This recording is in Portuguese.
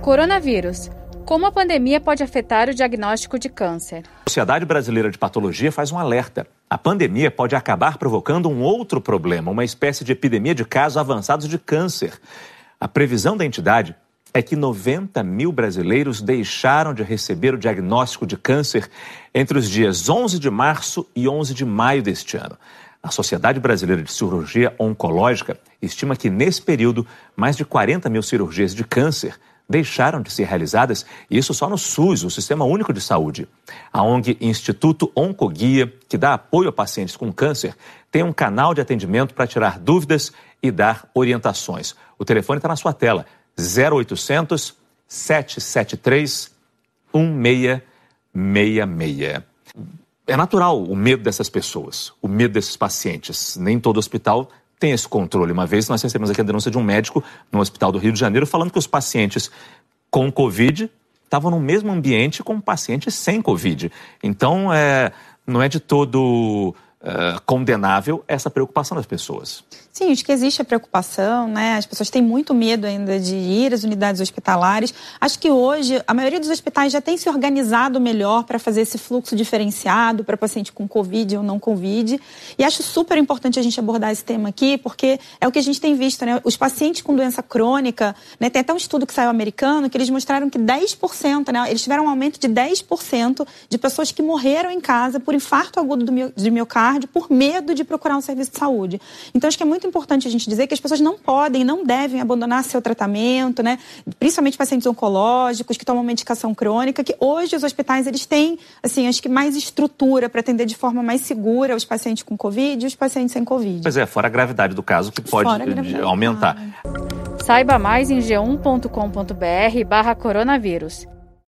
Coronavírus. Como a pandemia pode afetar o diagnóstico de câncer? A Sociedade Brasileira de Patologia faz um alerta. A pandemia pode acabar provocando um outro problema, uma espécie de epidemia de casos avançados de câncer. A previsão da entidade é que 90 mil brasileiros deixaram de receber o diagnóstico de câncer entre os dias 11 de março e 11 de maio deste ano. A Sociedade Brasileira de Cirurgia Oncológica estima que, nesse período, mais de 40 mil cirurgias de câncer deixaram de ser realizadas, isso só no SUS, o Sistema Único de Saúde. A ONG Instituto Oncoguia, que dá apoio a pacientes com câncer, tem um canal de atendimento para tirar dúvidas e dar orientações. O telefone está na sua tela, 0800 773 1666. É natural o medo dessas pessoas, o medo desses pacientes. Nem todo hospital tem esse controle. Uma vez nós recebemos aqui a denúncia de um médico no hospital do Rio de Janeiro falando que os pacientes com Covid estavam no mesmo ambiente com pacientes sem Covid. Então, é, não é de todo uh, condenável essa preocupação das pessoas. Sim, acho que existe a preocupação, né? As pessoas têm muito medo ainda de ir às unidades hospitalares. Acho que hoje a maioria dos hospitais já tem se organizado melhor para fazer esse fluxo diferenciado para paciente com Covid ou não Covid. E acho super importante a gente abordar esse tema aqui, porque é o que a gente tem visto, né? Os pacientes com doença crônica, né? Tem até um estudo que saiu americano que eles mostraram que 10%, né? Eles tiveram um aumento de 10% de pessoas que morreram em casa por infarto agudo do miocárdio por medo de procurar um serviço de saúde. Então acho que é muito importante a gente dizer que as pessoas não podem, não devem abandonar seu tratamento, né? Principalmente pacientes oncológicos que tomam medicação crônica, que hoje os hospitais eles têm, assim, acho que mais estrutura para atender de forma mais segura os pacientes com Covid e os pacientes sem Covid. Pois é, fora a gravidade do caso que pode aumentar. Saiba mais em g1.com.br barra coronavírus.